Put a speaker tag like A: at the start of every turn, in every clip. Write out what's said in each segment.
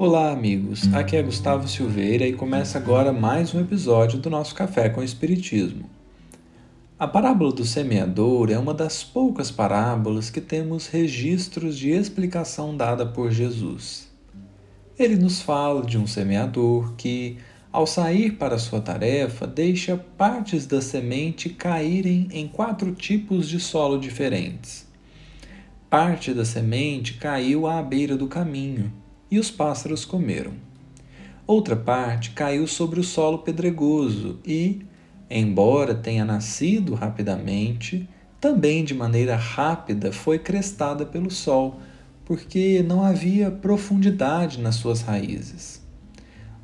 A: Olá, amigos. Aqui é Gustavo Silveira e começa agora mais um episódio do nosso Café com Espiritismo. A parábola do semeador é uma das poucas parábolas que temos registros de explicação dada por Jesus. Ele nos fala de um semeador que, ao sair para sua tarefa, deixa partes da semente caírem em quatro tipos de solo diferentes. Parte da semente caiu à beira do caminho e os pássaros comeram. Outra parte caiu sobre o solo pedregoso e, embora tenha nascido rapidamente, também de maneira rápida foi crestada pelo sol, porque não havia profundidade nas suas raízes.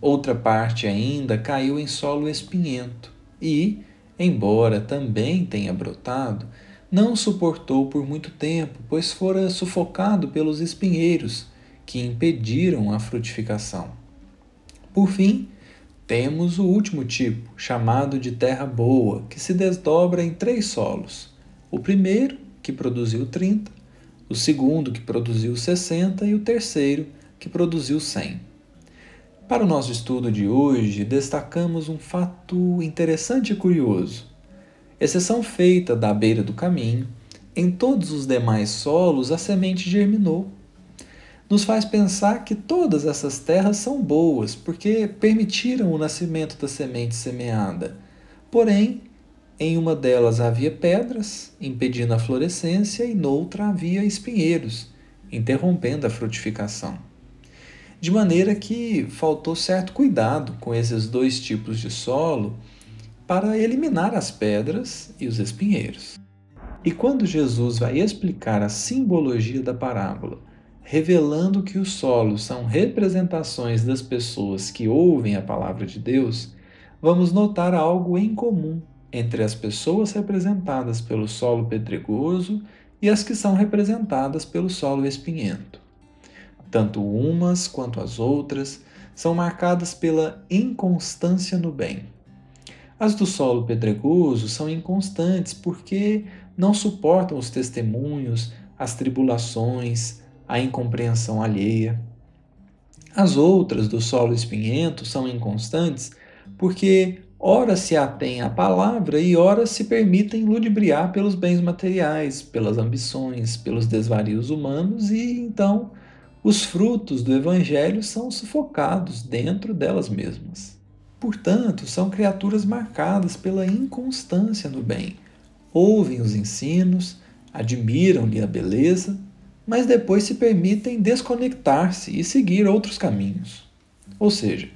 A: Outra parte ainda caiu em solo espinhento e, embora também tenha brotado, não suportou por muito tempo, pois fora sufocado pelos espinheiros que impediram a frutificação. Por fim, temos o último tipo, chamado de terra boa, que se desdobra em três solos. O primeiro, que produziu 30, o segundo, que produziu 60 e o terceiro, que produziu 100. Para o nosso estudo de hoje, destacamos um fato interessante e curioso. Exceção feita da beira do caminho, em todos os demais solos a semente germinou nos faz pensar que todas essas terras são boas, porque permitiram o nascimento da semente semeada. Porém, em uma delas havia pedras, impedindo a florescência, e noutra havia espinheiros, interrompendo a frutificação. De maneira que faltou certo cuidado com esses dois tipos de solo para eliminar as pedras e os espinheiros. E quando Jesus vai explicar a simbologia da parábola, revelando que os solos são representações das pessoas que ouvem a palavra de Deus, vamos notar algo em comum entre as pessoas representadas pelo solo pedregoso e as que são representadas pelo solo espinhento. Tanto umas quanto as outras são marcadas pela inconstância no bem. As do solo pedregoso são inconstantes porque não suportam os testemunhos, as tribulações, a incompreensão alheia. As outras do solo espinhento são inconstantes porque ora se atém à palavra e ora se permitem ludibriar pelos bens materiais, pelas ambições, pelos desvarios humanos e então os frutos do evangelho são sufocados dentro delas mesmas. Portanto, são criaturas marcadas pela inconstância no bem. Ouvem os ensinos, admiram-lhe a beleza, mas depois se permitem desconectar-se e seguir outros caminhos. Ou seja,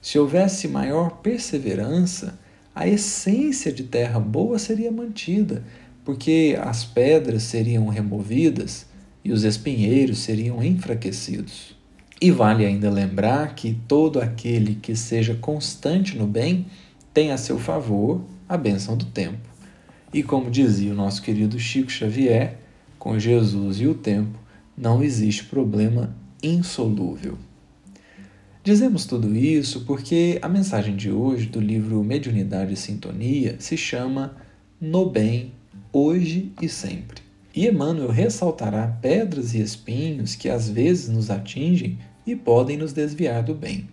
A: se houvesse maior perseverança, a essência de terra boa seria mantida, porque as pedras seriam removidas e os espinheiros seriam enfraquecidos. E vale ainda lembrar que todo aquele que seja constante no bem tem a seu favor a benção do tempo. E como dizia o nosso querido Chico Xavier, com Jesus e o tempo, não existe problema insolúvel. Dizemos tudo isso porque a mensagem de hoje do livro Mediunidade e Sintonia se chama No Bem, Hoje e Sempre. E Emmanuel ressaltará pedras e espinhos que às vezes nos atingem e podem nos desviar do bem.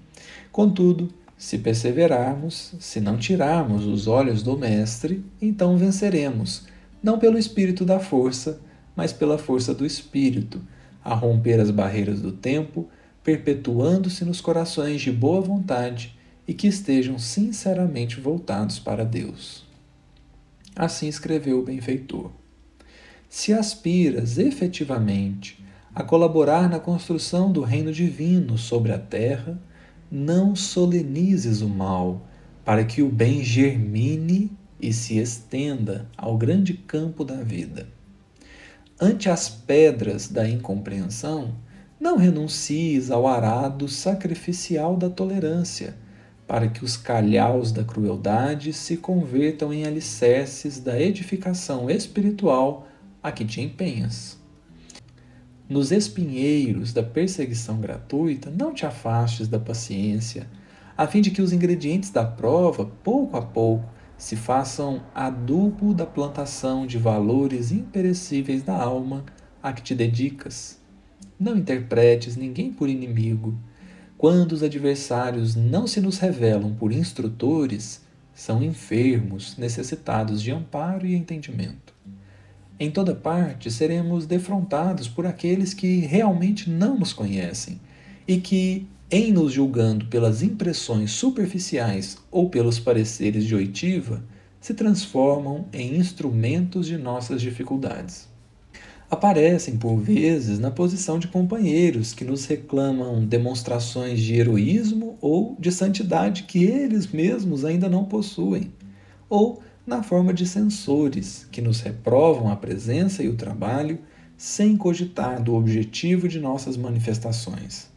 A: Contudo, se perseverarmos, se não tirarmos os olhos do Mestre, então venceremos, não pelo espírito da força, mas pela força do Espírito, a romper as barreiras do tempo, perpetuando-se nos corações de boa vontade e que estejam sinceramente voltados para Deus. Assim escreveu o benfeitor. Se aspiras efetivamente a colaborar na construção do reino divino sobre a terra, não solenizes o mal, para que o bem germine e se estenda ao grande campo da vida. Ante as pedras da incompreensão, não renuncies ao arado sacrificial da tolerância, para que os calhaus da crueldade se convertam em alicerces da edificação espiritual a que te empenhas. Nos espinheiros da perseguição gratuita, não te afastes da paciência, a fim de que os ingredientes da prova, pouco a pouco, se façam adubo da plantação de valores imperecíveis da alma a que te dedicas. Não interpretes ninguém por inimigo. quando os adversários não se nos revelam por instrutores, são enfermos, necessitados de amparo e entendimento. Em toda parte seremos defrontados por aqueles que realmente não nos conhecem e que, em nos julgando pelas impressões superficiais ou pelos pareceres de oitiva, se transformam em instrumentos de nossas dificuldades. Aparecem, por vezes, na posição de companheiros que nos reclamam demonstrações de heroísmo ou de santidade que eles mesmos ainda não possuem, ou na forma de censores que nos reprovam a presença e o trabalho sem cogitar do objetivo de nossas manifestações.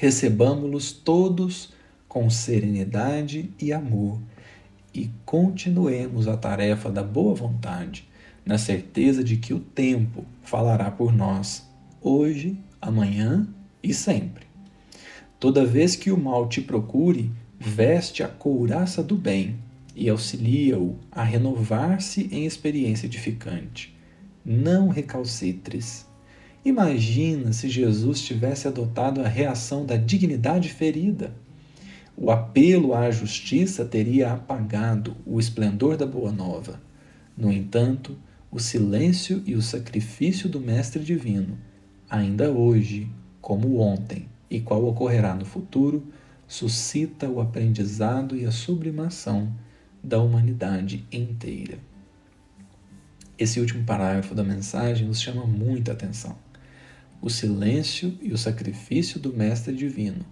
A: Recebamos-los todos com serenidade e amor e continuemos a tarefa da boa vontade, na certeza de que o tempo falará por nós, hoje, amanhã e sempre. Toda vez que o mal te procure, veste a couraça do bem e auxilia-o a renovar-se em experiência edificante. Não recalcitres. Imagina se Jesus tivesse adotado a reação da dignidade ferida o apelo à justiça teria apagado o esplendor da Boa Nova. No entanto, o silêncio e o sacrifício do Mestre Divino, ainda hoje, como ontem e qual ocorrerá no futuro, suscita o aprendizado e a sublimação da humanidade inteira. Esse último parágrafo da mensagem nos chama muita atenção. O silêncio e o sacrifício do Mestre Divino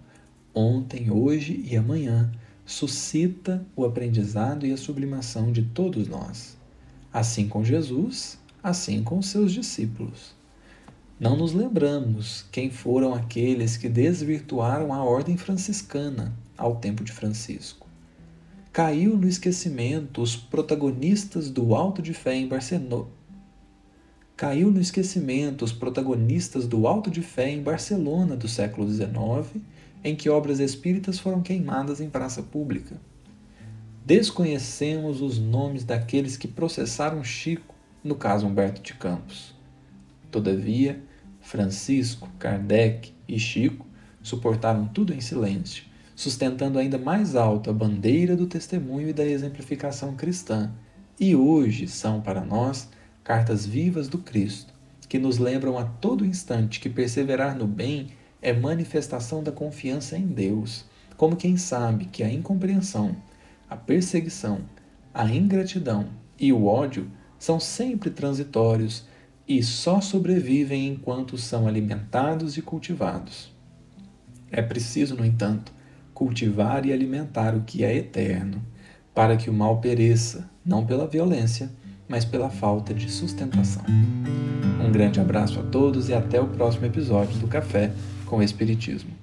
A: ontem, hoje e amanhã, suscita o aprendizado e a sublimação de todos nós. Assim com Jesus, assim com seus discípulos. Não nos lembramos quem foram aqueles que desvirtuaram a ordem franciscana ao tempo de Francisco. Caiu no esquecimento os protagonistas do Alto de Fé em Barcelona. Caiu no esquecimento os protagonistas do Alto de Fé em Barcelona do século XIX em que obras espíritas foram queimadas em praça pública. Desconhecemos os nomes daqueles que processaram Chico, no caso Humberto de Campos. Todavia, Francisco, Kardec e Chico suportaram tudo em silêncio, sustentando ainda mais alto a bandeira do testemunho e da exemplificação cristã, e hoje são para nós cartas vivas do Cristo, que nos lembram a todo instante que perseverar no bem é manifestação da confiança em Deus, como quem sabe que a incompreensão, a perseguição, a ingratidão e o ódio são sempre transitórios e só sobrevivem enquanto são alimentados e cultivados. É preciso, no entanto, cultivar e alimentar o que é eterno, para que o mal pereça, não pela violência, mas pela falta de sustentação. Um grande abraço a todos e até o próximo episódio do Café com Espiritismo.